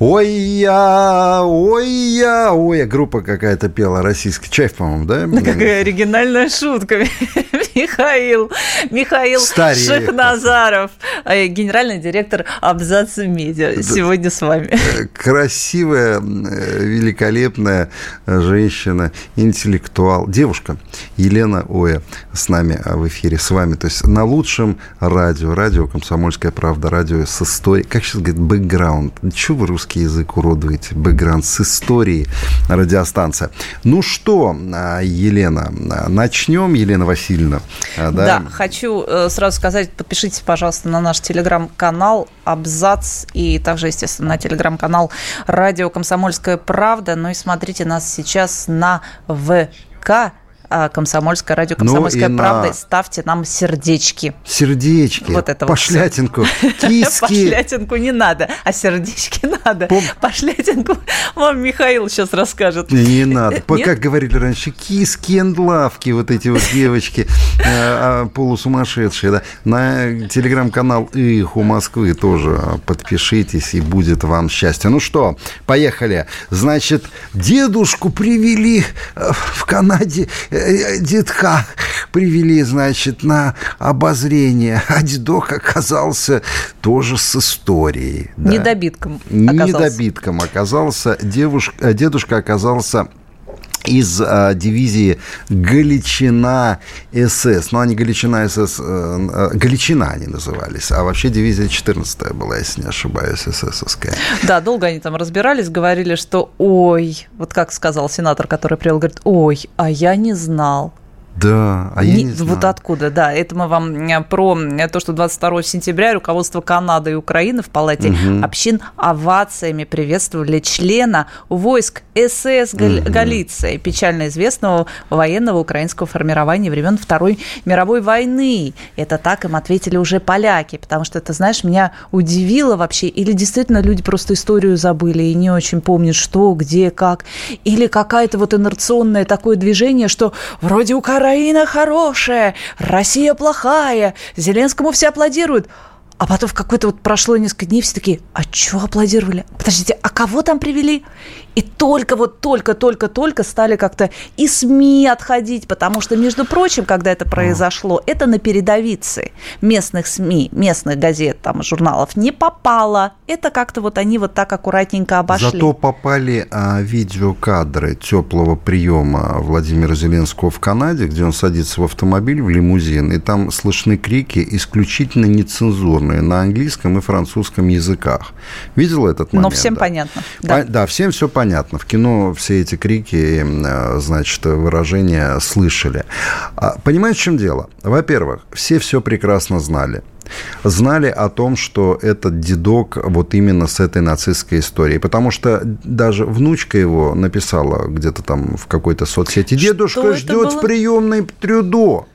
Ой я, ой я, ой я, группа какая-то пела российская. Чайф, по-моему, да? Да какая оригинальная шутка. Михаил, Михаил Старее. Шахназаров, э, генеральный директор Абзаца Медиа. Сегодня с вами. Э, Красивая, э, великолепная женщина, интеллектуал, девушка Елена Оя с нами а, в эфире, с вами. То есть на лучшем радио, радио «Комсомольская правда», радио с историей. Как сейчас говорят, бэкграунд. Чего вы русский язык уродуете? Бэкграунд с историей радиостанция. Ну что, а, Елена, а, начнем, Елена Васильевна. а, Да, хочу э, сразу сказать, подпишитесь, пожалуйста, на наш телеграм-канал Абзац и также, естественно, на телеграм-канал Радио Комсомольская правда. Ну и смотрите нас сейчас на ВК а, Комсомольская радио Ну Комсомольская на- правда. И ставьте нам сердечки. Сердечки, Вот это вот пошлятинку, киски. Пошлятинку не надо, а сердечки надо. Пом- Пошлятинку вам Михаил сейчас расскажет. Не, надо. Нет? Как говорили раньше, киски and лавки, вот эти вот девочки э, а, полусумасшедшие. Да. На телеграм-канал «Их у Москвы» тоже подпишитесь, и будет вам счастье. Ну что, поехали. Значит, дедушку привели э, в Канаде, детка привели, значит, на обозрение. А дедок оказался тоже с историей. да. Недобитком оказался. Недобитком оказался. Девушка, э, дедушка оказался из а, дивизии Галичина СС. Ну, они Галичина СС... э, э, Галичина они назывались. А вообще дивизия 14 была, если не ошибаюсь, ССовская. Да, долго они там разбирались, говорили, что ой, вот как сказал сенатор, который привел, говорит, ой, а я не знал. Да, а я не, Не- знаю. Вот откуда, да. Это мы вам э, про э, то, что 22 сентября руководство Канады и Украины в Палате общин овациями приветствовали члена войск СС Гал- Галиции, печально известного военного украинского формирования времен Второй мировой войны. Это так им ответили уже поляки, потому что это, знаешь, меня удивило вообще. Или действительно люди просто историю забыли и не очень помнят, что, где, как. Или какое-то вот инерционное такое движение, что вроде Украина хорошая, Россия плохая, Зеленскому все аплодируют. А потом в какое-то вот прошло несколько дней, все такие, а что аплодировали? Подождите, а кого там привели? И только вот только-только-только стали как-то и СМИ отходить, потому что, между прочим, когда это произошло, это на передовице местных СМИ, местных газет, там, журналов не попало. Это как-то вот они вот так аккуратненько обошли. Зато попали а, видеокадры теплого приема Владимира Зеленского в Канаде, где он садится в автомобиль, в лимузин, и там слышны крики исключительно нецензурные на английском и французском языках. Видел этот момент? Но всем да? понятно. По- Да. Да, всем все понятно. В кино все эти крики, э, значит, выражения слышали. А, Понимаете, в чем дело? Во-первых, все все прекрасно знали. Знали о том, что этот дедок вот именно с этой нацистской историей. Потому что даже внучка его написала где-то там в какой-то соцсети. Дедушка ждет было? в приемной Трюдо.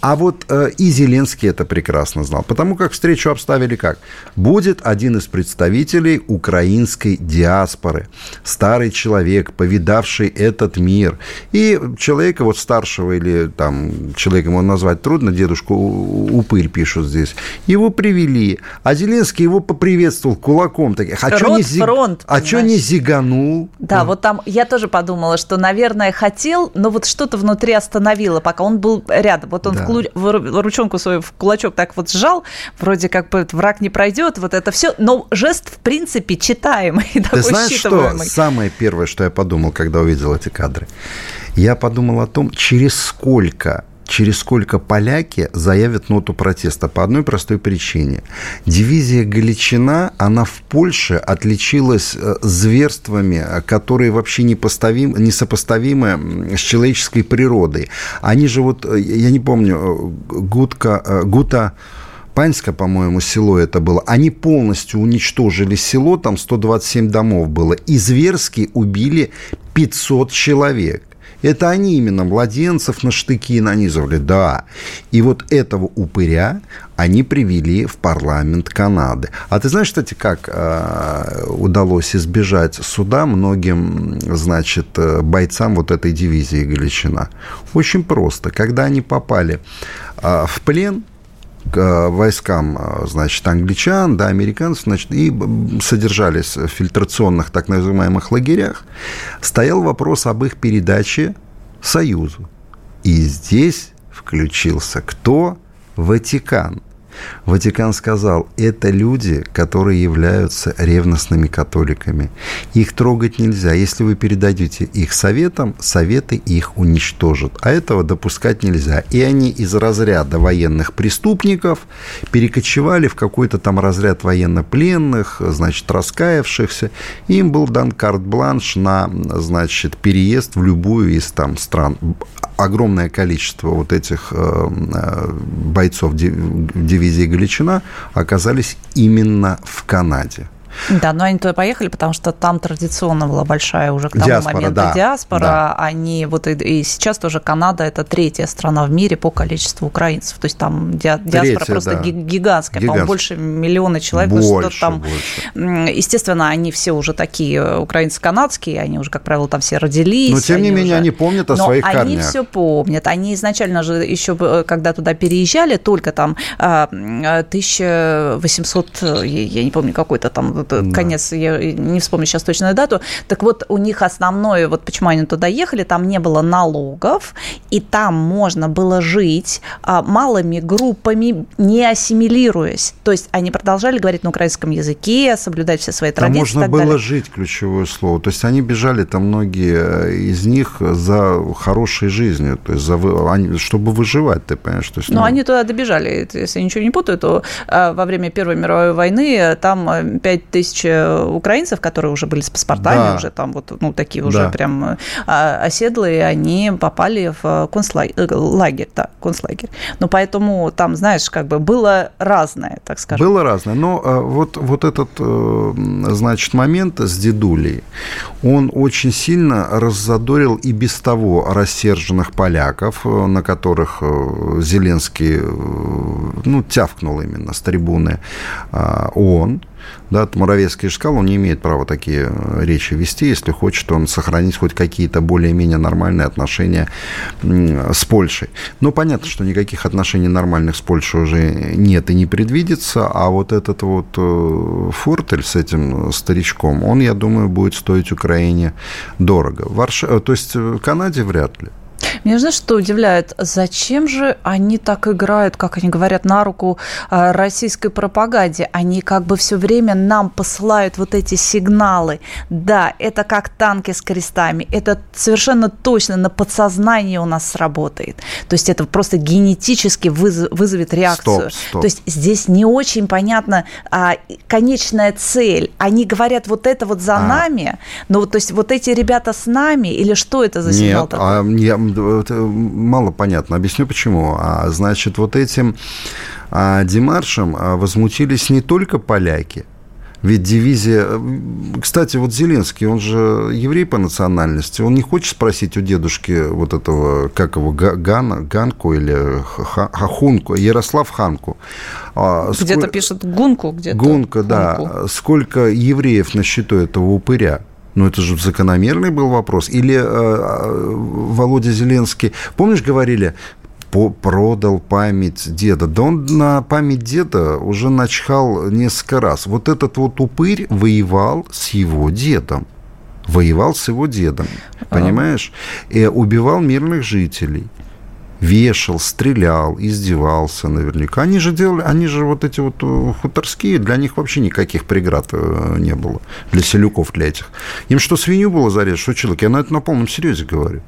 А вот э, и Зеленский это прекрасно знал, потому как встречу обставили как? Будет один из представителей украинской диаспоры, старый человек, повидавший этот мир, и человека вот старшего или там человеком его назвать трудно, дедушку Упырь пишут здесь, его привели, а Зеленский его поприветствовал кулаком, таких, а чё не, зи- Рот-фронт, а чё не зиганул? Да, вот там я тоже подумала, что, наверное, хотел, но вот что-то внутри остановило, пока он был рядом. Вот он Да. в, клу- ручонку свою в кулачок так вот сжал, вроде как бы враг не пройдет, вот это все. Но жест, в принципе, читаемый, Ты знаешь, что самое первое, что я подумал, когда увидел эти кадры? Я подумал о том, через сколько через сколько поляки заявят ноту протеста по одной простой причине. Дивизия Галичина, она в Польше отличилась э, зверствами, э, которые вообще несопоставимы с человеческой природой. Они же вот, э, я не помню, Гутка, э, Гута Паньское, по-моему, село это было. Они полностью уничтожили село, там 127 домов было. И зверски убили 500 человек. Это они именно младенцев на штыки нанизывали, да. И вот этого упыря они привели в парламент Канады. А ты знаешь, кстати, как э, удалось избежать суда многим, значит, э, бойцам вот этой дивизии Галичина? Очень просто. Когда они попали э, в плен, к э, войскам, э, значит, англичан, да, американцев, значит, и содержались в фильтрационных так называемых лагерях, стоял вопрос об их передаче Союзу. И здесь включился кто? Ватикан. Ватикан сказал, это люди, которые являются ревностными католиками. Их трогать нельзя. Если вы передадите их советам, советы их уничтожат. А этого допускать нельзя. И они из разряда военных преступников перекочевали в какой-то там разряд военнопленных, значит, раскаявшихся. Им был дан карт-бланш на, значит, переезд в любую из там стран огромное количество вот этих э, э, бойцов дивизии Галичина оказались именно в Канаде. Да, но они туда поехали, потому что там традиционно была большая уже к тому диаспора, моменту да, диаспора. Да. Они вот и, и сейчас тоже Канада это третья страна в мире по количеству украинцев. То есть там диаспора третья, просто да. гигантская, по-моему, больше миллиона человек. Больше, что там, больше. Естественно, они все уже такие э, украинцы-канадские, они уже, как правило, там все родились. Но тем не менее уже... они помнят о но своих они корнях. они все помнят. Они изначально же еще, э, когда туда переезжали, только там 1800, э, я не помню, какой-то там да. конец, я не вспомню сейчас точную дату. Так вот, у них основное, вот почему они туда ехали, там не было налогов, и там можно было жить а, малыми группами, не ассимилируясь. То есть они продолжали говорить на украинском языке, соблюдать все свои там традиции. Можно было далее. жить, ключевое слово. То есть они бежали там многие из них за хорошей жизнью, то есть за, чтобы выживать, ты понимаешь? То есть, ну, ну, они туда добежали, если я ничего не путаю, то а, во время Первой мировой войны там 5 тысяч украинцев, которые уже были с паспортами, да. уже там вот, ну, такие уже да. прям а, оседлые, они попали в концлагерь, э, да, концлагерь. Ну, поэтому там, знаешь, как бы было разное, так скажем. Было разное, но а, вот, вот этот, э, значит, момент с дедулей, он очень сильно раззадорил и без того рассерженных поляков, э, на которых Зеленский, ну, тявкнул именно с трибуны ООН, да, Моровецкий же сказал, он не имеет права такие э, речи вести, если хочет он сохранить хоть какие-то более-менее нормальные отношения с Польшей. Но понятно, что никаких отношений нормальных с Польшей уже нет и не предвидится, а вот этот вот э, фортель с этим старичком, он, я думаю, будет стоить Украине дорого. Варш... Э, то есть Канаде вряд ли. Меня знаешь, что удивляет? Зачем же они так играют, как они говорят, на руку э, российской пропаганде? Они как бы все время нам посылают вот эти сигналы. Да, это как танки с крестами. Это совершенно точно на подсознании у нас сработает. То есть это просто генетически вызовет реакцию. Стоп, стоп. То есть здесь не очень понятно а, конечная цель. Они говорят вот это вот за а. нами, но вот, то есть вот эти ребята с нами или что это за сигнал Нет, такой? А, я, мало понятно. Объясню почему. А, значит, вот этим а, демаршем а, возмутились не только поляки, ведь дивизия... Кстати, вот Зеленский, он же еврей по национальности. Он не хочет спросить у дедушки вот этого, как его, Гана, Ганку или Хахунку, Ярослав Ханку. Где-то сколь... пишут Гунку, где-то. Гунка, да. Сколько евреев на счету этого упыря? Ну, это же закономерный был вопрос. Или э, э, Володя Зеленский, помнишь, говорили, продал память деда. Да он на память деда уже начхал несколько раз. Вот этот вот упырь воевал с его дедом. Воевал с его дедом, понимаешь? И убивал мирных жителей вешал, стрелял, издевался наверняка. Они же делали, они же вот эти вот э, хуторские, для них вообще никаких преград э, не было, для селюков, для этих. Им что, свинью было зарезать, что человек? Я на это на полном серьезе говорю.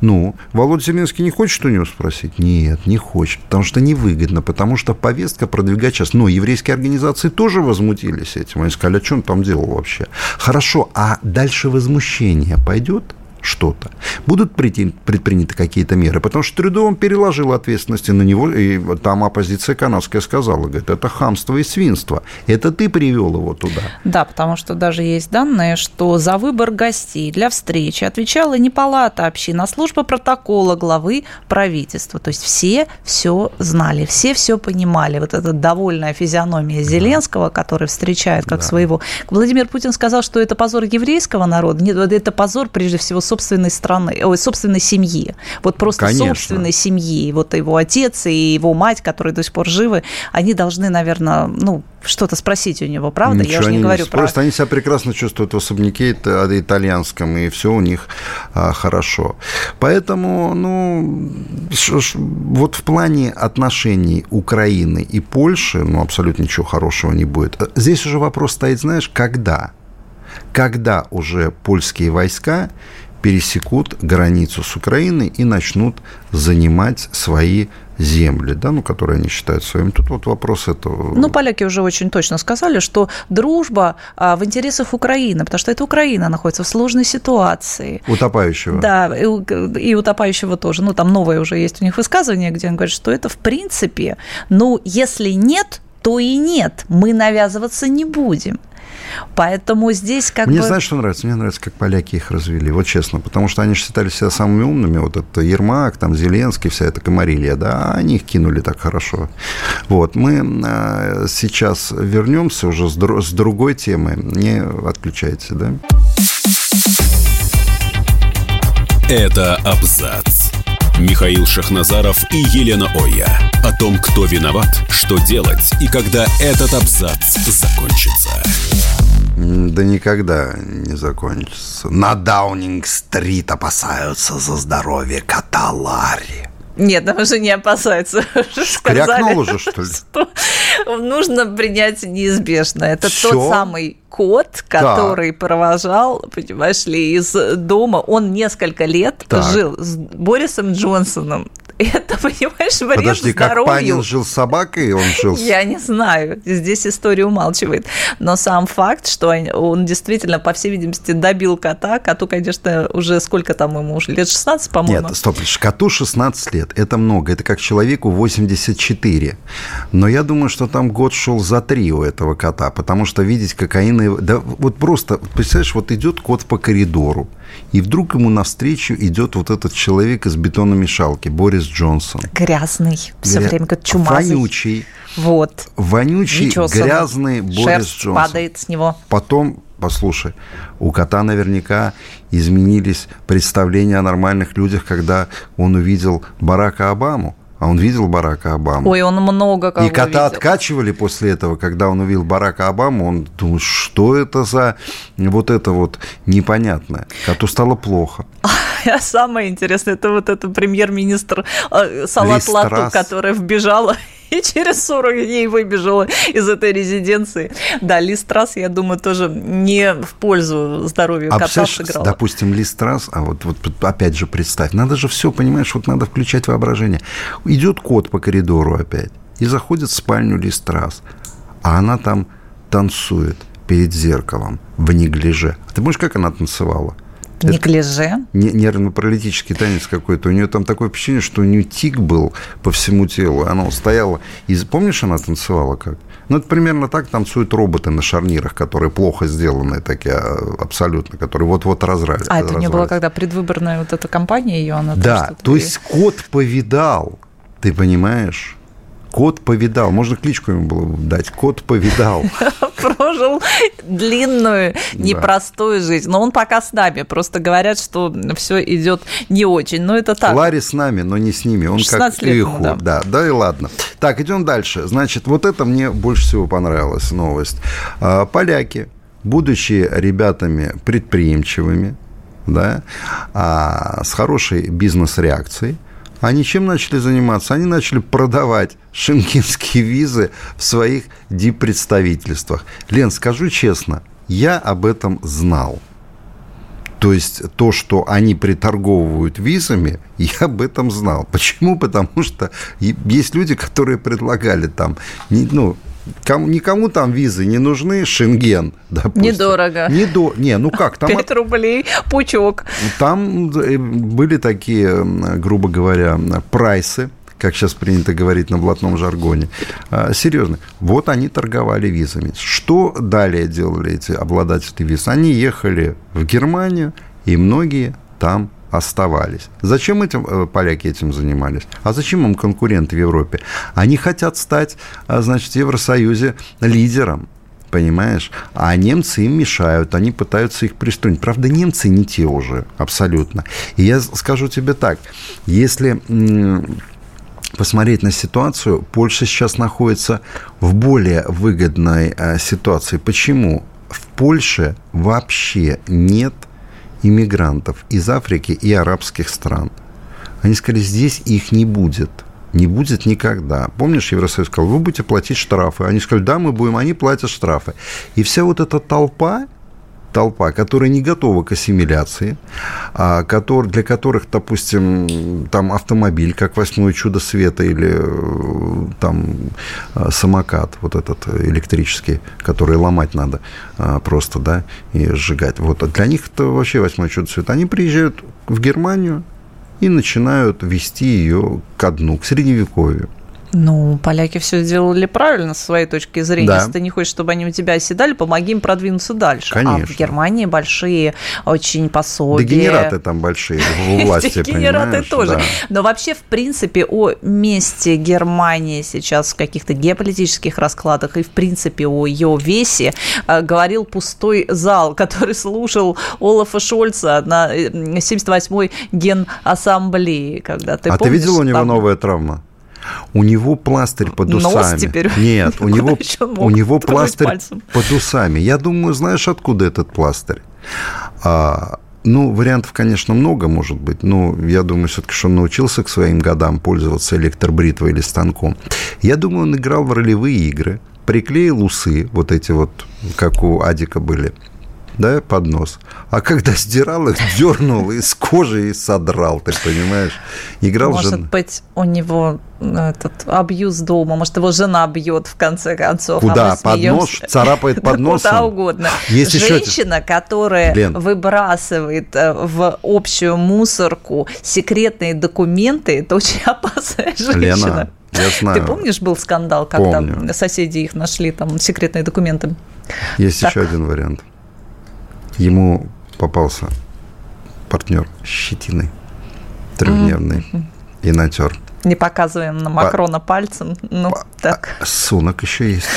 Ну, Володя Зеленский не хочет у него спросить? Нет, не хочет, потому что невыгодно, потому что повестка продвигать сейчас. Но еврейские организации тоже возмутились этим. Они сказали, а что он там делал вообще? Хорошо, а дальше возмущение пойдет? Что-то. Будут предприняты какие-то меры, потому что Трюдо он переложил ответственности на него, и там оппозиция канадская сказала, говорит, это хамство и свинство. Это ты привел его туда. Да, потому что даже есть данные, что за выбор гостей для встречи отвечала не палата общин, а служба протокола главы правительства. То есть все все знали, все все понимали. Вот эта довольная физиономия Зеленского, да. который встречает как да. своего. Владимир Путин сказал, что это позор еврейского народа. Нет, это позор прежде всего собственной страны, ой, собственной семьи. Вот просто Конечно. собственной семьи. Вот его отец и его мать, которые до сих пор живы, они должны, наверное, ну, что-то спросить у него, правда? Ничего Я уже не говорю не про... Просто они себя прекрасно чувствуют в особняке итальянском, и все у них а, хорошо. Поэтому, ну, ш, ш, вот в плане отношений Украины и Польши, ну, абсолютно ничего хорошего не будет. Здесь уже вопрос стоит, знаешь, когда? Когда уже польские войска пересекут границу с Украиной и начнут занимать свои земли, да, ну, которые они считают своими. Тут вот вопрос этого. Ну, поляки уже очень точно сказали, что дружба а, в интересах Украины, потому что это Украина находится в сложной ситуации. Утопающего. Да, и, и утопающего тоже. Ну, там новое уже есть у них высказывание, где он говорит, что это в принципе, ну, если нет, то и нет, мы навязываться не будем. Поэтому здесь как Мне бы... знаешь, что нравится? Мне нравится, как поляки их развели, вот честно, потому что они считали себя самыми умными, вот это Ермак, там Зеленский, вся эта комарилья, да, они их кинули так хорошо. Вот, мы а, сейчас вернемся уже с, дру- с другой темы, не отключайте, да? Это абзац. Михаил Шахназаров и Елена Оя. О том, кто виноват, что делать и когда этот абзац закончится. Да никогда не закончится. На Даунинг-стрит опасаются за здоровье кота Ларри. Нет, там уже не опасаются. Крякнул уже, что ли? Что нужно принять неизбежное. Это Всё? тот самый кот, который да. провожал, понимаешь ли, из дома. Он несколько лет так. жил с Борисом Джонсоном это, понимаешь, вред Подожди, здоровью. как Панин жил с собакой, он жил с... Я не знаю, здесь история умалчивает. Но сам факт, что он действительно, по всей видимости, добил кота. Коту, конечно, уже сколько там ему уже, лет 16, по-моему? Нет, стоп, коту 16 лет, это много, это как человеку 84. Но я думаю, что там год шел за три у этого кота, потому что видеть кокаин... Да вот просто, представляешь, вот идет кот по коридору, и вдруг ему навстречу идет вот этот человек из бетономешалки, Борис Джонсон. Грязный, все Гря... время как чумазый. Вонючий. Вот. Вонючий, Нечесанный. грязный Борис Шерсть Джонсон. падает с него. Потом послушай, у кота наверняка изменились представления о нормальных людях, когда он увидел Барака Обаму. А он видел Барака Обаму. Ой, он много кого И кота видел. откачивали после этого, когда он увидел Барака Обаму, он думал, что это за вот это вот непонятное. Коту стало плохо. А самое интересное, это вот это премьер-министр э, Салат Лату, которая вбежала и через 40 дней выбежала из этой резиденции. Да, Листрас, я думаю, тоже не в пользу здоровья а кота сыграл. Допустим, Листрас, а вот, вот опять же представь, надо же все, понимаешь, вот надо включать воображение. Идет кот по коридору опять и заходит в спальню Листрас, а она там танцует перед зеркалом в неглиже. А ты помнишь, как она танцевала? Неглиже. Нервно-паралитический танец какой-то. У нее там такое впечатление, что у нее тик был по всему телу. Она стояла. И помнишь, она танцевала как? Ну, это примерно так танцуют роботы на шарнирах, которые плохо сделаны, такие а, абсолютно, которые вот-вот разрали. А, это не было, когда предвыборная вот эта кампания ее, она Да, то есть кот повидал, ты понимаешь? Кот повидал. Можно кличку ему было дать. Кот повидал. Прожил длинную, непростую жизнь. Но он пока с нами. Просто говорят, что все идет не очень. Но это так. Ларри с нами, но не с ними. Он как иху. Да. да, да и ладно. Так, идем дальше. Значит, вот это мне больше всего понравилась новость. А, поляки, будучи ребятами предприимчивыми, да, а, с хорошей бизнес-реакцией, они чем начали заниматься? Они начали продавать шенгенские визы в своих диппредставительствах. Лен, скажу честно, я об этом знал. То есть то, что они приторговывают визами, я об этом знал. Почему? Потому что есть люди, которые предлагали там, ну, Кому, никому там визы не нужны, Шенген, допустим. Недорого. Не, до, не ну как, там... 5 рублей пучок. Там э, были такие, грубо говоря, прайсы, как сейчас принято говорить на блатном жаргоне. А, серьезно. Вот они торговали визами. Что далее делали эти обладатели виз? Они ехали в Германию, и многие там оставались. Зачем этим э, поляки этим занимались? А зачем им конкуренты в Европе? Они хотят стать, а, значит, в Евросоюзе лидером понимаешь? А немцы им мешают, они пытаются их пристроить. Правда, немцы не те уже, абсолютно. И я скажу тебе так, если посмотреть на ситуацию, Польша сейчас находится в более выгодной э, ситуации. Почему? В Польше вообще нет иммигрантов из Африки и арабских стран. Они сказали, здесь их не будет. Не будет никогда. Помнишь, Евросоюз сказал, вы будете платить штрафы. Они сказали, да, мы будем, они платят штрафы. И вся вот эта толпа, толпа, которая не готова к ассимиляции, а, для которых, допустим, там автомобиль, как восьмое чудо света, или э, там э, самокат, вот этот электрический, который ломать надо а, просто, да, и сжигать. Вот для них это вообще восьмое чудо света. Они приезжают в Германию и начинают вести ее ко дну, к средневековью. Ну, поляки все сделали правильно с своей точки зрения. Да. Если ты не хочешь, чтобы они у тебя оседали, помоги им продвинуться дальше. Конечно. А в Германии большие очень пособия. Дегенераты там большие в власти, Дегенераты тоже. Но вообще, в принципе, о месте Германии сейчас в каких-то геополитических раскладах и, в принципе, о ее весе э, говорил пустой зал, который слушал Олафа Шольца на 78-й э, генассамблее. Когда ты а помнишь, ты видел у него там... новая травма? У него пластырь под усами. Нос теперь? Нет, у него, у него пластырь пальцем? под усами. Я думаю, знаешь, откуда этот пластырь? А, ну, вариантов, конечно, много может быть, но я думаю, все-таки, что он научился к своим годам пользоваться электробритвой или станком. Я думаю, он играл в ролевые игры, приклеил усы, вот эти вот, как у Адика были, да, под нос. А когда сдирал их, дернул из кожи и содрал, ты понимаешь? Играл Может жен... быть, у него этот абьюз дома, может, его жена бьет в конце концов. Куда? А под нос? Царапает под носом? Куда угодно. Есть Женщина, еще... которая Лен. выбрасывает э, в общую мусорку секретные документы, это очень опасная женщина. Лена, я знаю. Ты помнишь, был скандал, когда Помню. соседи их нашли, там, секретные документы? Есть так. еще один вариант. Ему попался партнер щетиной трехдневный mm-hmm. и натер. Не показываем на Макрона По... пальцем. Ну, По... так. Сунок еще есть.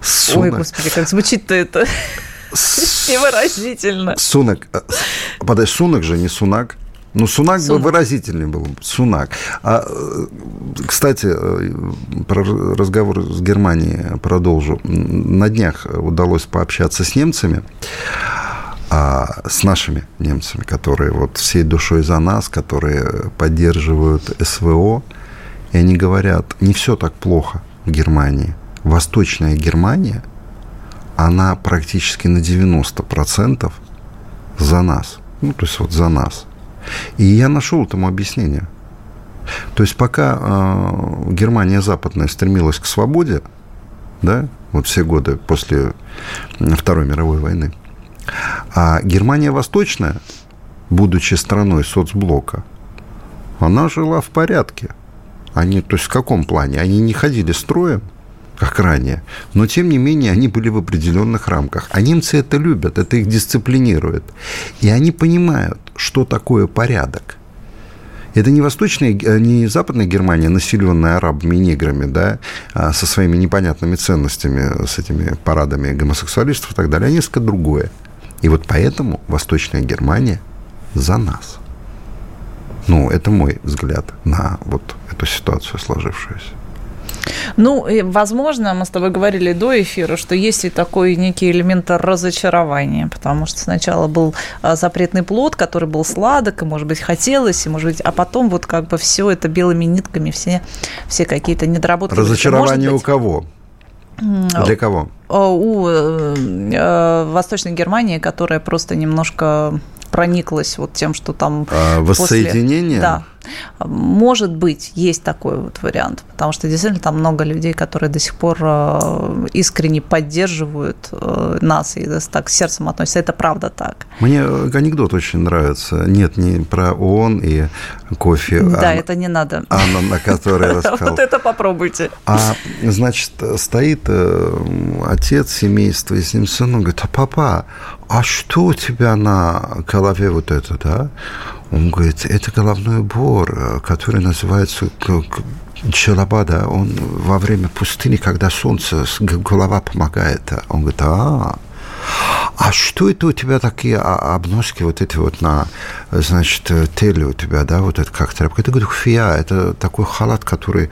Сунок. Ой, господи, как звучит-то это невыразительно. Сунок. Э, подожди, сунок же, не сунак. Ну, Сунак Сунак. бы выразительный был. Сунак. А, э, кстати, э, про разговор с Германией продолжу. На днях удалось пообщаться с немцами а с нашими немцами, которые вот всей душой за нас, которые поддерживают СВО, и они говорят, не все так плохо в Германии. Восточная Германия, она практически на 90% за нас. Ну, то есть вот за нас. И я нашел этому объяснение. То есть пока э, Германия западная стремилась к свободе, да, вот все годы после Второй мировой войны, а Германия Восточная, будучи страной соцблока, она жила в порядке. Они, то есть в каком плане? Они не ходили строем, как ранее, но тем не менее они были в определенных рамках. А немцы это любят, это их дисциплинирует. И они понимают, что такое порядок. Это не восточная, не западная Германия, населенная арабами и неграми, да, а со своими непонятными ценностями, с этими парадами гомосексуалистов и так далее, а несколько другое. И вот поэтому Восточная Германия за нас. Ну, это мой взгляд на вот эту ситуацию сложившуюся. Ну, и, возможно, мы с тобой говорили до эфира, что есть и такой некий элемент разочарования, потому что сначала был а, запретный плод, который был сладок, и, может быть, хотелось, и, может быть, а потом вот как бы все это белыми нитками, все, все какие-то недоработки. Разочарование у кого? Для кого? У э, э, Восточной Германии, которая просто немножко прониклась вот тем, что там... А, воссоединение? После... Да, Может быть, есть такой вот вариант, потому что действительно там много людей, которые до сих пор э, искренне поддерживают э, нас и так с сердцем относятся. Это правда так. Мне анекдот очень нравится. Нет, не про ООН и кофе. Да, а, это не надо. Анна, на которой рассказал. Вот это попробуйте. А, значит, стоит э, отец семейства и с ним сын, говорит, а папа, а что у тебя на голове вот это, да? Он говорит, это головной убор, который называется Челаба, да, он во время пустыни, когда солнце, голова помогает. Он говорит, а, а что это у тебя такие обноски вот эти вот на, значит, теле у тебя, да, вот это как тряпка? Это, говорю, фия, это такой халат, который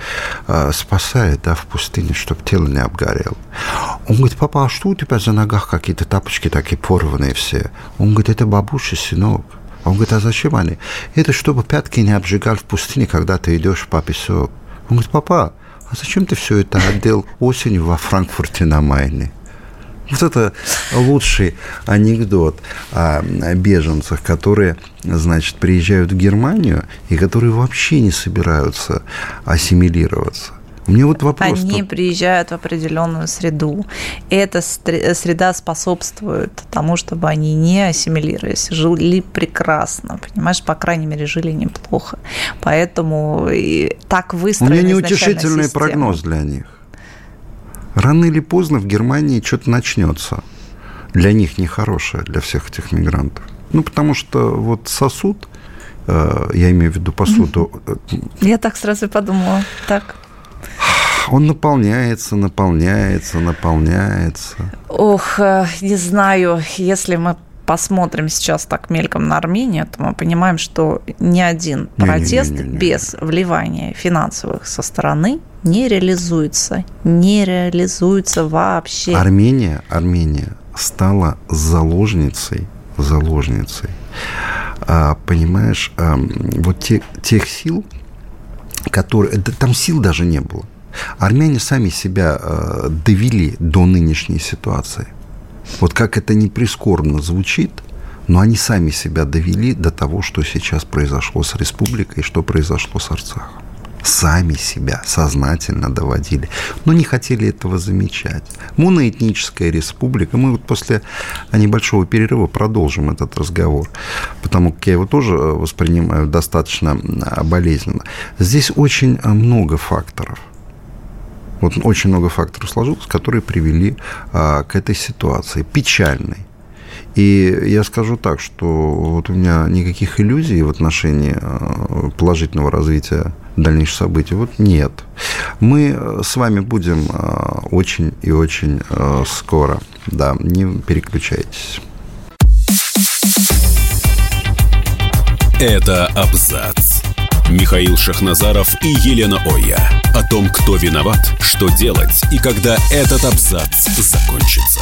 э, спасает, да, в пустыне, чтобы тело не обгорело. Он говорит, папа, а что у тебя за ногах какие-то тапочки такие порванные все? Он говорит, это бабушка, сынок. Он говорит, а зачем они? Это чтобы пятки не обжигали в пустыне, когда ты идешь по песок. Он говорит, папа, а зачем ты все это отдел осенью во Франкфурте на Майне? Вот это лучший анекдот о беженцах, которые, значит, приезжают в Германию и которые вообще не собираются ассимилироваться. Мне вот вопрос. Они приезжают в определенную среду. Эта среда способствует тому, чтобы они не ассимилировались, жили прекрасно, понимаешь, по крайней мере, жили неплохо. Поэтому и так выстроена У меня неутешительный прогноз для них. Рано или поздно в Германии что-то начнется. Для них нехорошее, для всех этих мигрантов. Ну, потому что вот сосуд, э, я имею в виду посуду. Э, я так сразу и подумала. Так. Он наполняется, наполняется, наполняется. Ох, э, не знаю, если мы посмотрим сейчас так мельком на Армению, то мы понимаем, что ни один протест не, не, не, не, без вливания финансовых со стороны не реализуется. Не реализуется вообще. Армения, Армения стала заложницей, заложницей, а, понимаешь, а, вот те, тех сил, которые... Да, там сил даже не было. Армяне сами себя а, довели до нынешней ситуации – вот как это не прискорбно звучит, но они сами себя довели до того, что сейчас произошло с республикой что произошло с Арцахом. Сами себя сознательно доводили, но не хотели этого замечать. Моноэтническая республика, мы вот после небольшого перерыва продолжим этот разговор, потому как я его тоже воспринимаю достаточно болезненно. Здесь очень много факторов. Вот очень много факторов сложилось, которые привели а, к этой ситуации, печальной. И я скажу так, что вот у меня никаких иллюзий в отношении а, положительного развития дальнейших событий вот нет. Мы с вами будем а, очень и очень а, скоро. Да, не переключайтесь. Это абзац. Михаил Шахназаров и Елена Оя. О том, кто виноват, что делать и когда этот абзац закончится.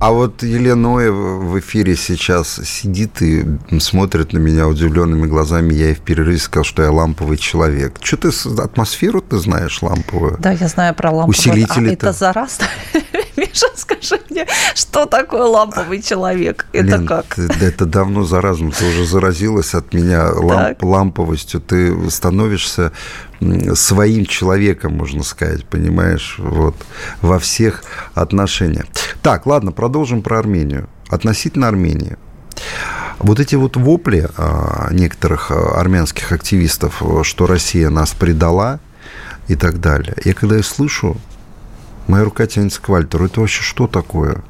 А вот Елена Оя в эфире сейчас сидит и смотрит на меня удивленными глазами. Я ей в перерыве сказал, что я ламповый человек. Что ты атмосферу ты знаешь ламповую? Да, я знаю про ламповую. Усилители а это заразно? Миша, скажи мне, что такое ламповый человек? Это Лен, как? Это давно заразно. Ты уже заразилась от меня ламп, ламповостью. Ты становишься своим человеком, можно сказать, понимаешь, вот, во всех отношениях. Так, ладно, продолжим про Армению. Относительно Армении. Вот эти вот вопли а, некоторых а, армянских активистов, что Россия нас предала и так далее. Я когда их слышу, Моя рука тянется к Вальтеру. Это вообще что такое?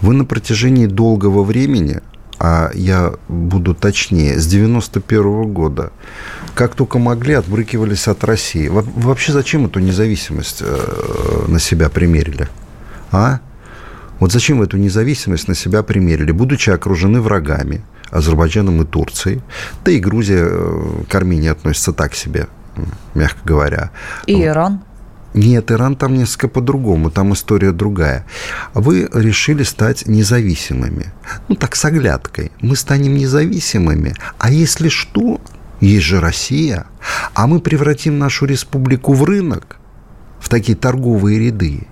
Вы на протяжении долгого времени, а я буду точнее, с 91 -го года, как только могли, отбрыкивались от России. Вообще зачем эту независимость э, на себя примерили? А? Вот зачем вы эту независимость на себя примерили, будучи окружены врагами, Азербайджаном и Турцией, да и Грузия э, к Армении относится так себе, мягко говоря. И Иран. Нет, Иран там несколько по-другому, там история другая. Вы решили стать независимыми. Ну, так с оглядкой. Мы станем независимыми, а если что, есть же Россия, а мы превратим нашу республику в рынок, в такие торговые ряды.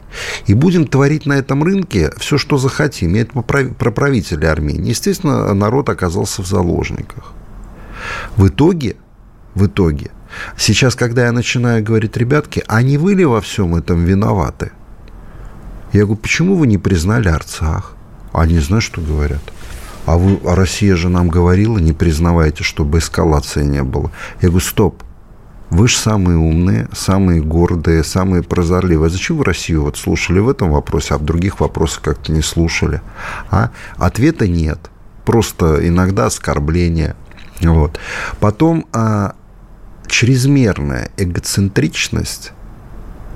И будем творить на этом рынке все, что захотим. И это про правителя Армении. Естественно, народ оказался в заложниках. В итоге в итоге. Сейчас, когда я начинаю говорить, ребятки, а не вы ли во всем этом виноваты? Я говорю, почему вы не признали Арцах? Они знаешь, что говорят? А, вы, а Россия же нам говорила, не признавайте, чтобы эскалации не было. Я говорю, стоп, вы же самые умные, самые гордые, самые прозорливые. Зачем вы Россию вот слушали в этом вопросе, а в других вопросах как-то не слушали? А? Ответа нет. Просто иногда оскорбления. Вот. Потом а, чрезмерная эгоцентричность,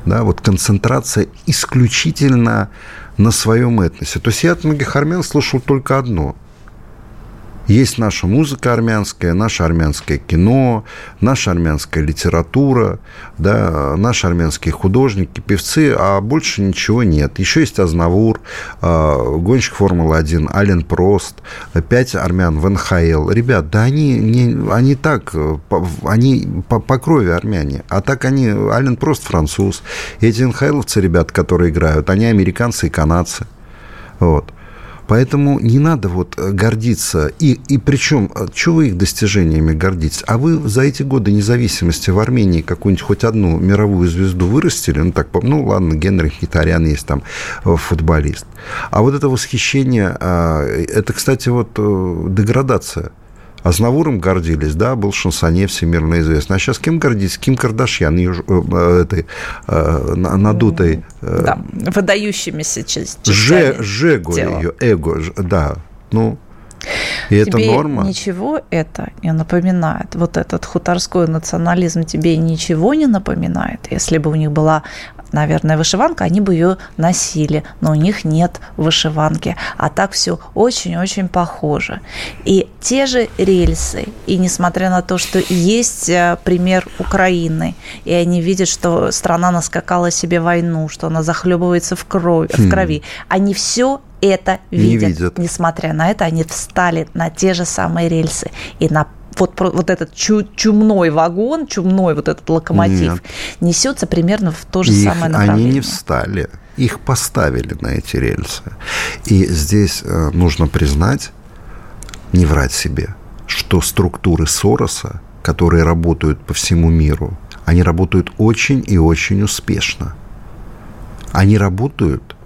да, вот концентрация исключительно на своем этносе. То есть я от многих армян слышал только одно – есть наша музыка армянская, наше армянское кино, наша армянская литература, да, наши армянские художники, певцы, а больше ничего нет. Еще есть Азнавур, а, гонщик Формулы-1, Ален Прост, пять армян в НХЛ. Ребят, да они, не, они так, они по, по крови армяне, а так они, Ален Прост француз. Эти НХЛовцы, ребят, которые играют, они американцы и канадцы. Вот. Поэтому не надо вот э, гордиться. И, и причем, э, что вы их достижениями гордитесь? А вы за эти годы независимости в Армении какую-нибудь хоть одну мировую звезду вырастили? Ну, так, ну, ладно, Генрих Хитарян есть там э, футболист. А вот это восхищение, а, это, кстати, вот деградация – Азнавуром гордились, да, был шансонье всемирно известный. А сейчас кем гордитесь? Ким Кардашьян, ее, э, этой э, надутой... Э, да, выдающимися частями Же, Жего ее, эго, да. Ну, и тебе это норма. ничего это не напоминает. Вот этот хуторской национализм тебе ничего не напоминает. Если бы у них была наверное, вышиванка, они бы ее носили, но у них нет вышиванки. А так все очень-очень похоже. И те же рельсы, и несмотря на то, что есть э, пример Украины, и они видят, что страна наскакала себе войну, что она захлебывается в крови, хм. в крови, они все это видят. Не видят. Несмотря на это, они встали на те же самые рельсы и на вот, вот этот чу, чумной вагон, чумной вот этот локомотив Нет. несется примерно в то же Их, самое направление. Они не встали, их поставили на эти рельсы. И здесь э, нужно признать, не врать себе, что структуры Сороса, которые работают по всему миру, они работают очень и очень успешно. Они работают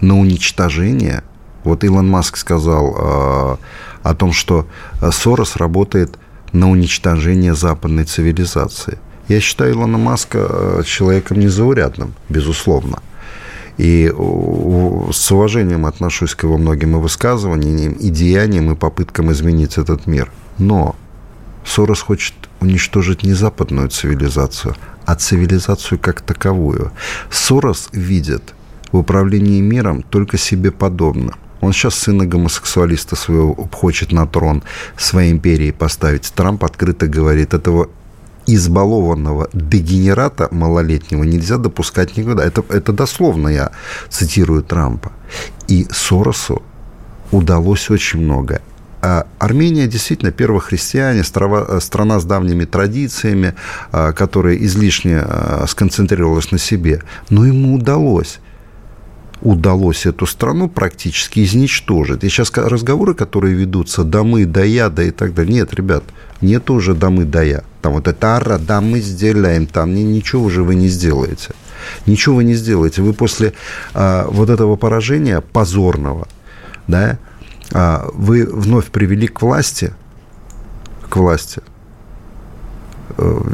на уничтожение. Вот Илон Маск сказал э, о том, что э, Сорос работает на уничтожение западной цивилизации. Я считаю Илона Маска э, человеком незаурядным, безусловно. И с уважением отношусь к его многим и высказываниям, и деяниям, и попыткам изменить этот мир. Но Сорос хочет уничтожить не западную цивилизацию, а цивилизацию как таковую. Сорос видит в управлении миром только себе подобным. Он сейчас сына гомосексуалиста своего хочет на трон своей империи поставить. Трамп открыто говорит, этого избалованного дегенерата малолетнего нельзя допускать никуда. Это, это дословно я цитирую Трампа. И Соросу удалось очень много. А Армения действительно первохристиане, страна, страна с давними традициями, а, которая излишне а, сконцентрировалась на себе. Но ему удалось удалось эту страну практически изничтожить. И сейчас разговоры, которые ведутся, да мы, да я, да и так далее. Нет, ребят, нет уже да мы, да я. Там вот это ара, да мы сделаем, там ничего уже вы не сделаете. Ничего вы не сделаете. Вы после а, вот этого поражения позорного, да, а, вы вновь привели к власти, к власти –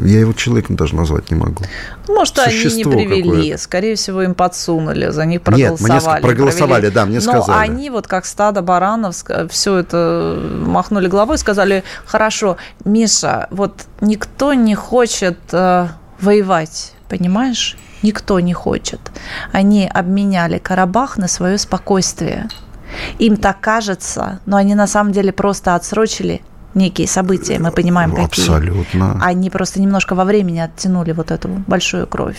я его человеком даже назвать не могу. Может, Существо они не привели, скорее всего, им подсунули, за них проголосовали. Нет, мне проголосовали, провели. да, мне Но сказали. они вот как стадо баранов все это махнули головой и сказали, хорошо, Миша, вот никто не хочет э, воевать, понимаешь? Никто не хочет. Они обменяли Карабах на свое спокойствие. Им так кажется, но они на самом деле просто отсрочили некие события, мы понимаем, какие. Абсолютно. Они просто немножко во времени оттянули вот эту большую кровь.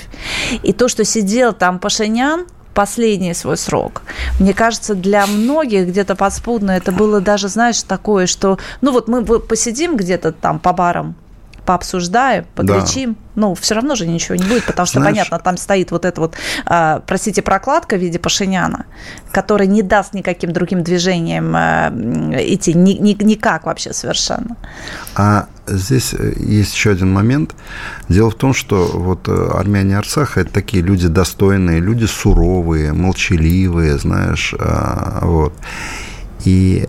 И то, что сидел там Пашинян, последний свой срок. Мне кажется, для многих где-то подспудно это было даже, знаешь, такое, что, ну вот мы посидим где-то там по барам, пообсуждаем, покричим, да. ну, все равно же ничего не будет, потому что, Знаешь, понятно, там стоит вот эта вот, э, простите, прокладка в виде Пашиняна, которая не даст никаким другим движениям э, идти, ни, ни, никак вообще совершенно. А здесь э, есть еще один момент. Дело в том, что вот э, армяне Арцаха – это такие люди достойные, люди суровые, молчаливые, знаешь, а, вот. И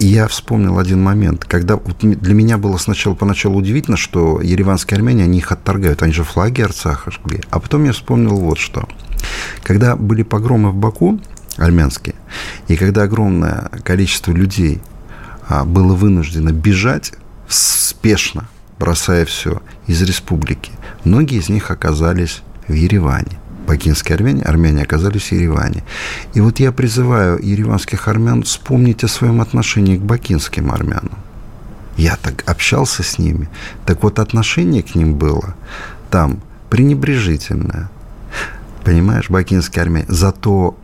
я вспомнил один момент, когда вот для меня было сначала поначалу удивительно, что ереванские армяне, они их отторгают, они же флаги Арцаха жгли. А потом я вспомнил вот что. Когда были погромы в Баку, армянские, и когда огромное количество людей а, было вынуждено бежать спешно, бросая все из республики, многие из них оказались в Ереване бакинские армяне, армяне оказались в Ереване. И вот я призываю ереванских армян вспомнить о своем отношении к бакинским армянам. Я так общался с ними. Так вот, отношение к ним было там пренебрежительное. Понимаешь, бакинские армяне. Зато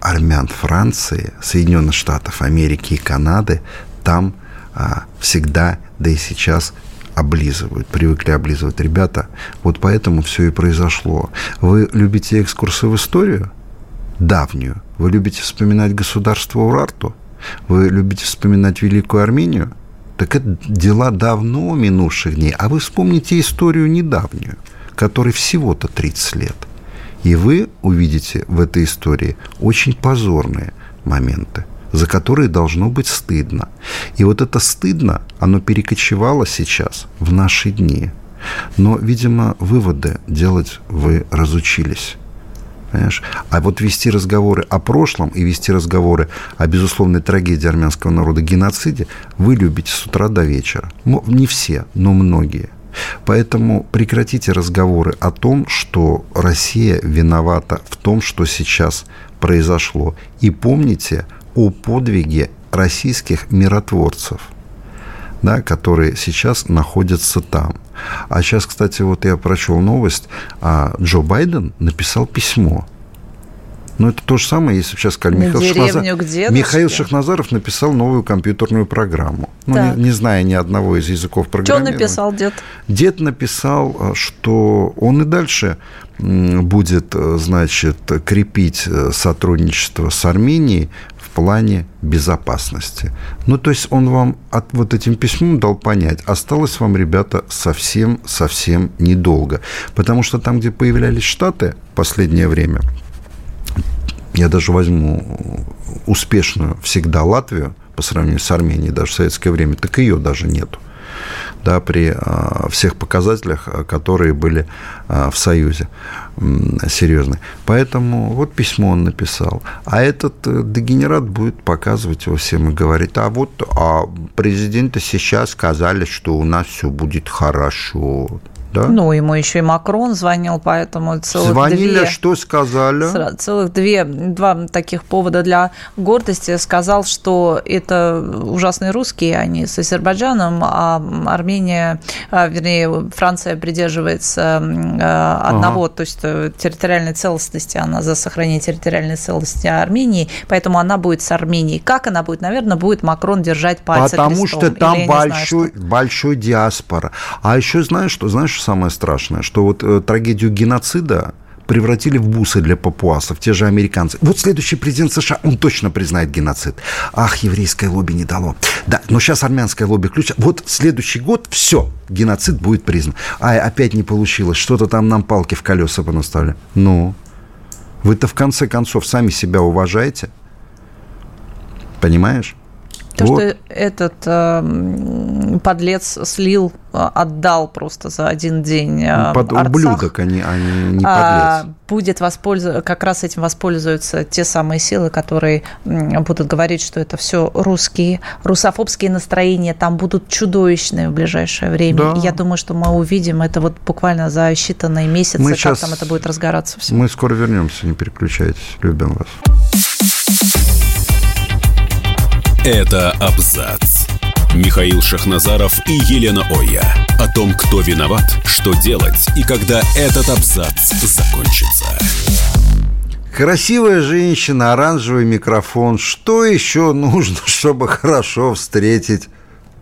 армян Франции, Соединенных Штатов Америки и Канады там а, всегда, да и сейчас облизывают, привыкли облизывать. Ребята, вот поэтому все и произошло. Вы любите экскурсы в историю? Давнюю. Вы любите вспоминать государство Урарту? Вы любите вспоминать Великую Армению? Так это дела давно минувших дней. А вы вспомните историю недавнюю, которой всего-то 30 лет. И вы увидите в этой истории очень позорные моменты – за которые должно быть стыдно. И вот это стыдно, оно перекочевало сейчас в наши дни. Но, видимо, выводы делать вы разучились. Понимаешь? А вот вести разговоры о прошлом и вести разговоры о безусловной трагедии армянского народа, геноциде, вы любите с утра до вечера. Не все, но многие. Поэтому прекратите разговоры о том, что Россия виновата в том, что сейчас произошло. И помните о подвиге российских миротворцев, да, которые сейчас находятся там. А сейчас, кстати, вот я прочел новость, а Джо Байден написал письмо но это то же самое, если сейчас сказали, Михаил, Шахназар... Михаил Шахназаров написал новую компьютерную программу. Ну, не, не зная ни одного из языков программирования. Что написал дед? Дед написал, э, что он и дальше будет, э, значит, крепить э, сотрудничество с Арменией плане безопасности. Ну, то есть он вам от вот этим письмом дал понять, осталось вам, ребята, совсем-совсем недолго. Потому что там, где появлялись Штаты в последнее время, я даже возьму успешную всегда Латвию по сравнению с Арменией, даже в советское время, так ее даже нету да, при а, всех показателях, а, которые были а, в Союзе серьезные. Поэтому вот письмо он написал. А этот э, дегенерат будет показывать его всем и говорить, а вот а президенты сейчас сказали, что у нас все будет хорошо да? Ну, ему еще и Макрон звонил, поэтому целых Звонили, две... что сказали? Целых две, два таких повода для гордости. Сказал, что это ужасные русские, они с Азербайджаном, а Армения, а, вернее, Франция придерживается а, одного, ага. то есть э, территориальной целостности, она за сохранение территориальной целостности Армении, поэтому она будет с Арменией. Как она будет? Наверное, будет Макрон держать пальцы Потому крестом. что там большой, знаю, что... большой диаспора. А еще знаешь, что знаешь, самое страшное, что вот э, трагедию геноцида превратили в бусы для папуасов, те же американцы. Вот следующий президент США, он точно признает геноцид. Ах, еврейское лобби не дало. Да, но сейчас армянское лобби ключ. Вот следующий год, все, геноцид будет признан. А опять не получилось, что-то там нам палки в колеса понаставили. Ну, вы-то в конце концов сами себя уважаете. Понимаешь? То, вот. что этот э, подлец слил, э, отдал просто за один день э, Под, Арцах, ублюдок, они, они не а, подлец. будет воспользоваться, как раз этим воспользуются те самые силы, которые будут говорить, что это все русские, русофобские настроения там будут чудовищные в ближайшее время. Да. Я думаю, что мы увидим это вот буквально за считанные месяцы, мы как сейчас, там это будет разгораться все. Мы скоро вернемся, не переключайтесь. Любим вас. Это абзац. Михаил Шахназаров и Елена Оя. О том, кто виноват, что делать и когда этот абзац закончится. Красивая женщина, оранжевый микрофон. Что еще нужно, чтобы хорошо встретить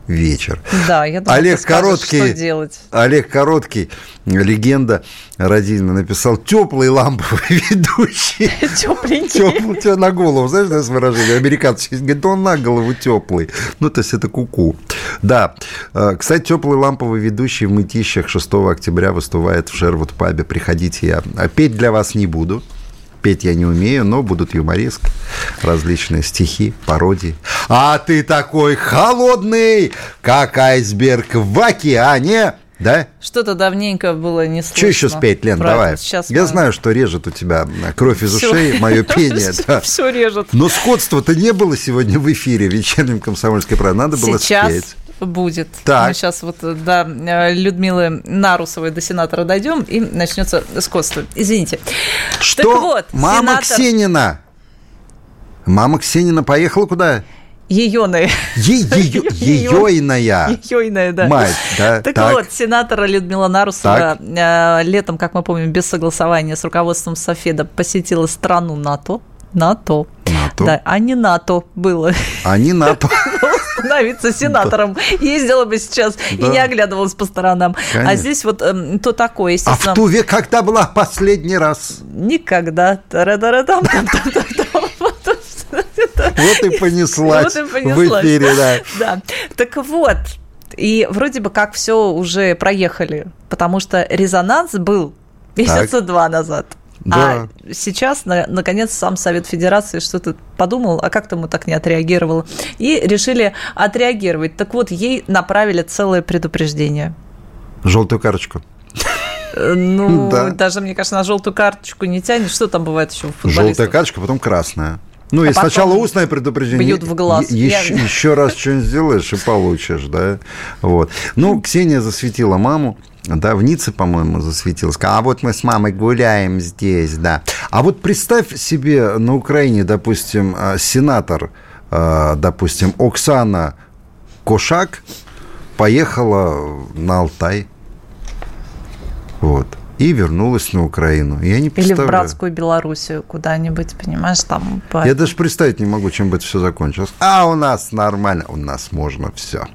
вечер. Да, я думаю, Олег скажешь, Короткий, что делать. Олег Короткий, легенда родильная, написал теплый ламповый ведущий. Тепленький. Теплый, тебя на голову, знаешь, das выражение? Американцы говорят, он на голову теплый. Ну, то есть это куку. Да. Э, Кстати, теплый ламповый ведущий в Мытищах 6 октября выступает в Шервуд пабе. Приходите, я петь для вас не буду. Петь я не умею, но будут юморески, различные стихи, пародии. А ты такой холодный, как айсберг в океане, да? Что-то давненько было не слышно. Что еще спеть, Лен, про давай. Сейчас Я мы- знаю, что режет у тебя кровь из Всё. ушей, мое пение. да. Все режет. Но сходства-то не было сегодня в эфире вечернем комсомольской правды. Надо было Сейчас спеть. Будет. Так. Мы сейчас вот э, до э, Людмилы Нарусовой, до сенатора дойдем, и начнется скотство. Извините. Что? Так вот, Мама сенатор Ксенина. Мама Ксенина поехала куда? Еёны. Е- ее- Еёйная. Еёйная, да. Мать, да, Так, так. вот, сенатора Людмила Нарусова э, летом, как мы помним, без согласования с руководством Софеда посетила страну НАТО. НАТО. НАТО. Да, а не НАТО было. А не НАТО. становиться сенатором. Ездила бы сейчас и не оглядывалась по сторонам. А здесь вот эм, то такое, А в Туве когда была последний раз? Никогда. Вот и понеслась, Вот и в понеслась. эфире, да. Да. Так вот, и вроде бы как все уже проехали, потому что резонанс был месяца два назад. Да. А сейчас, на- наконец, сам Совет Федерации что-то подумал, а как-то ему так не отреагировало, и решили отреагировать. Так вот, ей направили целое предупреждение. Желтую карточку. Э, Ну, Да. даже, мне кажется, на желтую карточку не тянет. Что там бывает еще у футболистов? Желтая карточка, потом красная. Ну, и А потом сначала устное предупреждение. бьют в глаз. Е- Еще, еще раз что-нибудь сделаешь и получишь, да. Вот. Ну, Ксения засветила маму. Да, в Ницце, по-моему, засветилась. А вот мы с мамой гуляем здесь, да. А вот представь себе на Украине, допустим, а, сенатор, а, допустим, Оксана Кошак поехала на Алтай. Вот. И вернулась на Украину. Я не Или представляю. в братскую Белоруссию куда-нибудь, понимаешь, там... по- Я даже представить не могу, чем бы это все закончилось. А у нас нормально, у нас можно все.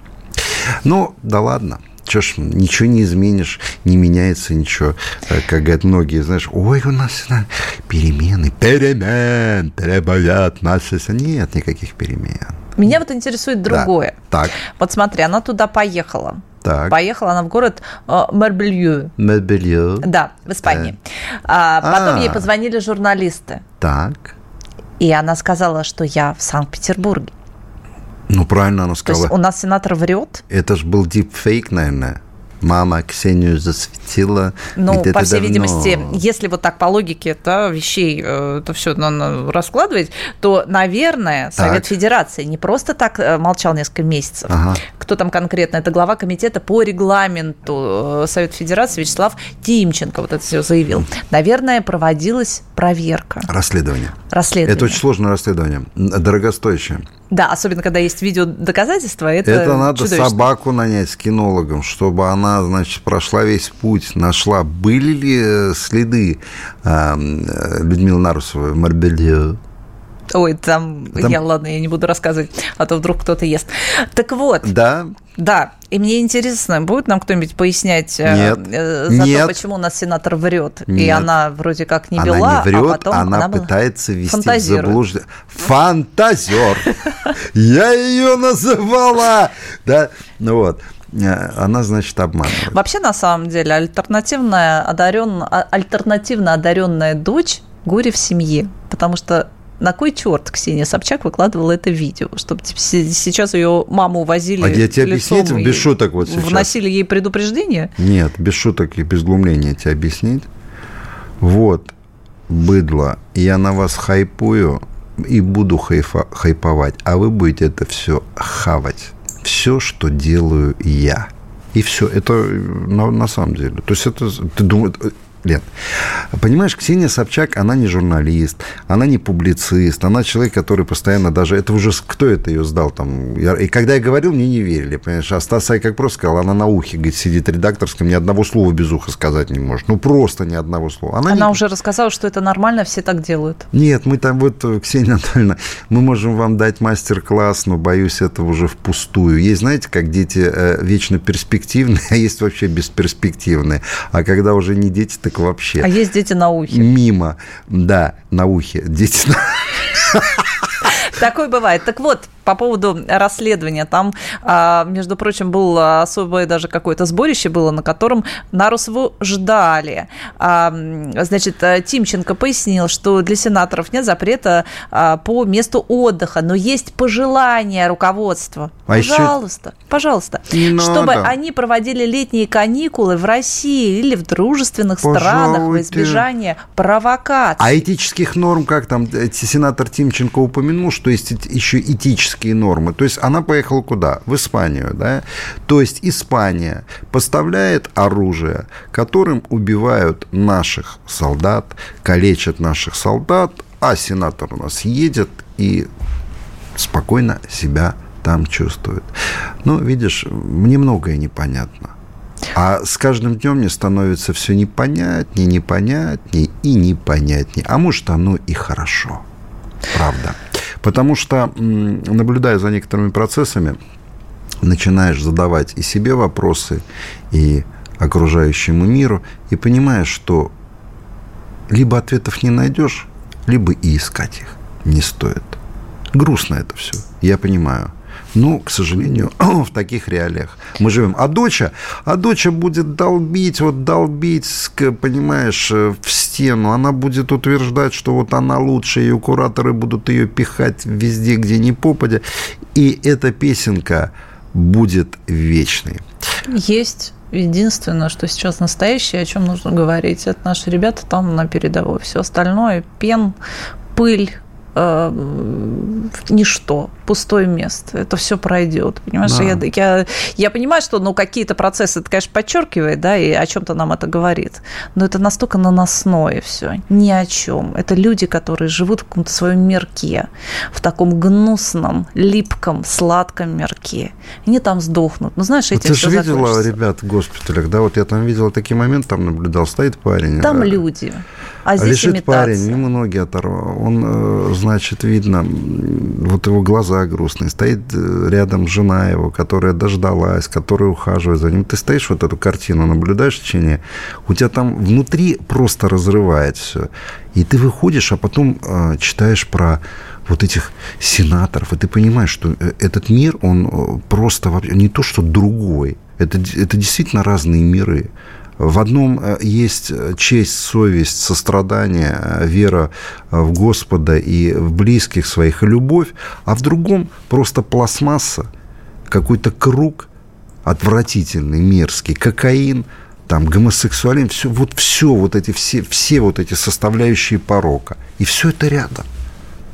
Ну, да ладно. Че ж, ничего не изменишь, не меняется ничего. Э, Как говорят многие, знаешь, ой, у нас на, перемены, перемен требуют нас. Нет никаких перемен. Меня вот интересует Да. другое. Так, Вот смотри, она туда поехала. так. Поехала она в город э, Марбелью. Мебелье. Да, в Испании. А, потом А. ей позвонили журналисты. Так. И она сказала, что я в Санкт-Петербурге. Ну, правильно она То сказала. есть у нас сенатор врет. Это же был дипфейк, наверное. Мама Ксению засветила. Ну, по всей давно. видимости, если вот так по логике да, вещей э, это все надо раскладывать, то, наверное, Совет Так. Федерации не просто так э, молчал несколько месяцев. Ага. Кто там конкретно? Это глава комитета по регламенту э, Совета Федерации Вячеслав Тимченко вот это все заявил. Наверное, проводилась проверка, Расследование. расследование. Это очень сложное расследование, дорогостоящее. Да, особенно когда есть видеодоказательства, это, Это, надо чудовищно. собаку нанять с кинологом, чтобы она, значит, прошла весь путь, нашла, были ли э, следы э, э, Людмилы Нарусовой в Марбелье. Ой, там, Там- я, ладно, я не буду рассказывать, а то вдруг кто-то ест. Так вот, Да, Да, и мне интересно, будет нам кто-нибудь пояснять э, Нет. э, за Нет. то, почему у нас сенатор врет? И Нет. она вроде как не она вела, не врет, а потом она, была- пытается ввести в фантазирует. заблуждение. Фантазер. Я ее называла. Да, ну вот. Э, Она, значит, обманывает. Вообще, на самом деле, альтернативная одарен... а- альтернативно одаренная дочь горе в семье, потому что на кой черт Ксения Собчак выкладывала это видео, чтобы типа, се- сейчас ее маму увозили А я тебе объяснить, без шуток вот сейчас. Вносили ей предупреждение? Нет, без шуток и без глумления тебе объяснить. Вот, быдло, я на вас хайпую и буду хайфа- хайповать, а вы будете это все хавать. Все, что делаю я. И все, это э, на, на самом деле. То есть это, ты думаешь, лет. Понимаешь, Ксения Собчак, она не журналист, она не публицист, она человек, который постоянно даже... Это уже кто это ее сдал там? И когда я говорил, мне не верили, понимаешь? А Стас как просто сказал, она на ухе, говорит, сидит редакторском, ни одного слова без уха сказать не может. Ну, просто ни одного слова. Она, она не... уже рассказала, что это нормально, все так делают. Нет, мы там вот, Ксения Анатольевна, мы можем вам дать мастер-класс, но, боюсь, это уже впустую. Есть, знаете, как дети э, вечно перспективные, а есть вообще бесперспективные. А когда уже не дети, так вообще. А есть дети на ухе. Мимо, да, на ухе. Дети на... Такое бывает. Так вот, по поводу расследования. Там, а, между прочим, было особое даже какое-то сборище было, на котором Нарусову ждали. А, значит, Тимченко пояснил, что для сенаторов нет запрета а, по месту отдыха, но есть пожелание руководства. А пожалуйста, еще... пожалуйста. Не чтобы надо. они проводили летние каникулы в России или в дружественных Пожалуйте. странах в избежание провокаций. А этических норм, как там сенатор Тимченко упомянул, что есть еще этические нормы. То есть она поехала куда? В Испанию, да? То есть Испания поставляет оружие, которым убивают наших солдат, калечат наших солдат, а сенатор у нас едет и спокойно себя там чувствует. Ну, видишь, мне многое непонятно. А с каждым днем мне становится все непонятнее, непонятнее и непонятнее. А может, оно и хорошо. Правда. Потому что, наблюдая за некоторыми процессами, начинаешь задавать и себе вопросы, и окружающему миру, и понимаешь, что либо ответов не найдешь, либо и искать их не стоит. Грустно это все, я понимаю. Ну, к сожалению, в таких реалиях мы живем. А доча, а доча будет долбить, вот долбить, понимаешь, э, в стену. Она будет утверждать, что вот она лучше, и кураторы будут ее пихать везде, где не попадя. И эта песенка будет вечной. Есть Единственное, что сейчас настоящее, о чем нужно говорить, это наши ребята там на передовой. Все остальное пен, пыль, э, ничто, пустое место. Это все пройдет. Понимаешь, да. я, я, я понимаю, что ну, какие-то процессы это, конечно, подчеркивает, да, и о чем-то нам это говорит. Но это настолько наносное все. Ни о чем. Это люди, которые живут в каком-то своем мерке, в таком гнусном, липком, сладком мерке. Они там сдохнут. Ну, знаешь, этим вот Ты же видела закончится. ребят в госпиталях, да? Вот я там видел такие моменты, там наблюдал, стоит парень. Там а... люди. А здесь Лежит имитация. парень, ему ноги оторвал. Он, э, значит, видно, вот его глаза грустные. Стоит э, рядом жена его, которая дождалась, которая ухаживает за ним. Ты стоишь вот эту картину, наблюдаешь в течение, у тебя там внутри просто разрывает все. И ты выходишь, а потом э, читаешь про вот этих сенаторов, и ты понимаешь, что э, этот мир, он просто не то, что другой. Это, это действительно разные миры. В одном э, есть э, честь, совесть, сострадание, э, вера в Господа и в близких своих, любовь, а в другом просто пластмасса, какой-то круг отвратительный, мерзкий, кокаин, там, гомосексуализм, все, вот все вот эти, все, все вот эти составляющие порока. И все это рядом.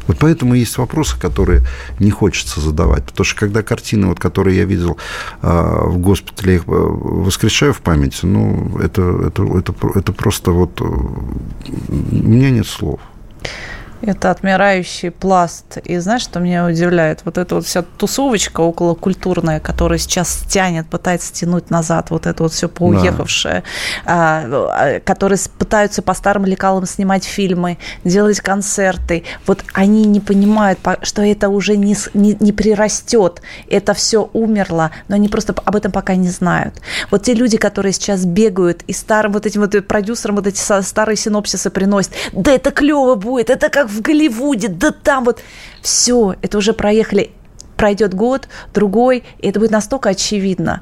Вот поэтому есть вопросы, которые не хочется задавать. Потому что когда картины, вот, которые я видел э, в госпитале, я их э, воскрешаю в памяти, ну, это, это, это, это просто вот... Э, у меня нет слов. Это отмирающий пласт. И знаешь, что меня удивляет? Вот эта вот вся тусовочка около культурная, которая сейчас тянет, пытается тянуть назад вот это вот все поуехавшее, да. а, которые пытаются по старым лекалам снимать фильмы, делать концерты. Вот они не понимают, что это уже не, не, не прирастет, это все умерло, но они просто об этом пока не знают. Вот те люди, которые сейчас бегают и старым вот этим вот продюсерам вот эти старые синопсисы приносят, да это клево будет, это как в Голливуде, да там вот все, это уже проехали, пройдет год, другой, и это будет настолько очевидно.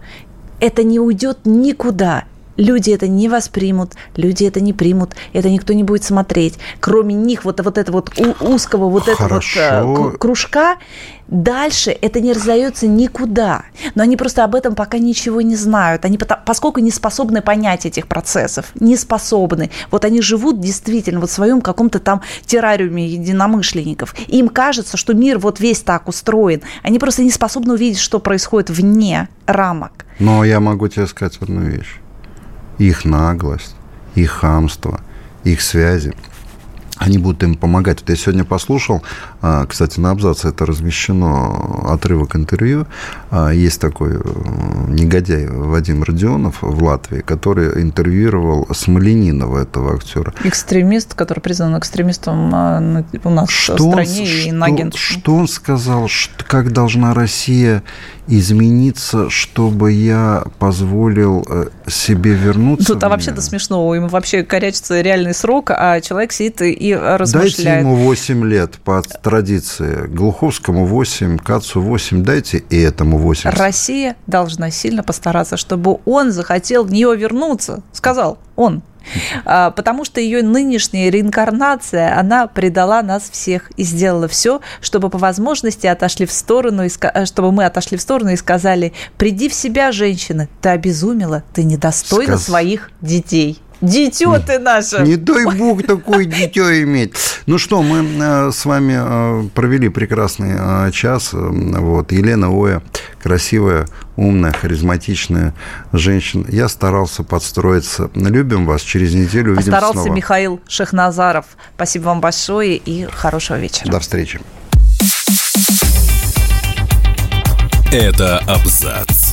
Это не уйдет никуда. Люди это не воспримут, люди это не примут, это никто не будет смотреть. Кроме них вот, вот этого вот узкого вот Хорошо. этого вот кружка, дальше это не раздается никуда. Но они просто об этом пока ничего не знают. Они поскольку не способны понять этих процессов, не способны. Вот они живут действительно вот в своем каком-то там террариуме единомышленников. Им кажется, что мир вот весь так устроен. Они просто не способны увидеть, что происходит вне рамок. Но я могу тебе сказать одну вещь их наглость, их хамство, их связи – они будут им помогать. Вот я сегодня послушал, а, кстати, на абзаце это размещено отрывок интервью. А, есть такой э, негодяй Вадим Родионов в Латвии, который интервьюировал Смоленинова, этого актера. Экстремист, который признан экстремистом а, у нас что в стране он, и что, что он сказал, что, как должна Россия измениться, чтобы я позволил э, себе вернуться? Тут, а вообще-то смешно. Ему вообще корячится реальный срок, а человек сидит и размышляет. Дайте ему 8 лет по традиции. Глуховскому 8, Кацу 8, дайте и этому 8. Россия должна сильно постараться, чтобы он захотел в нее вернуться, сказал он. А, потому что ее нынешняя реинкарнация, она предала нас всех и сделала все, чтобы по возможности отошли в сторону, э, чтобы мы отошли в сторону и сказали, приди в себя, женщина, ты обезумела, ты недостойна Сказ... своих детей. Дитё ты наше. Не дай бог такое дитё иметь. Ну что, мы э, с вами э, провели прекрасный э, час. Вот. Елена Оя, красивая, умная, харизматичная женщина. Я старался подстроиться. Любим вас. Через неделю увидимся Постарался снова. Михаил Шехназаров. Спасибо вам большое и хорошего вечера. До встречи. Это абзац.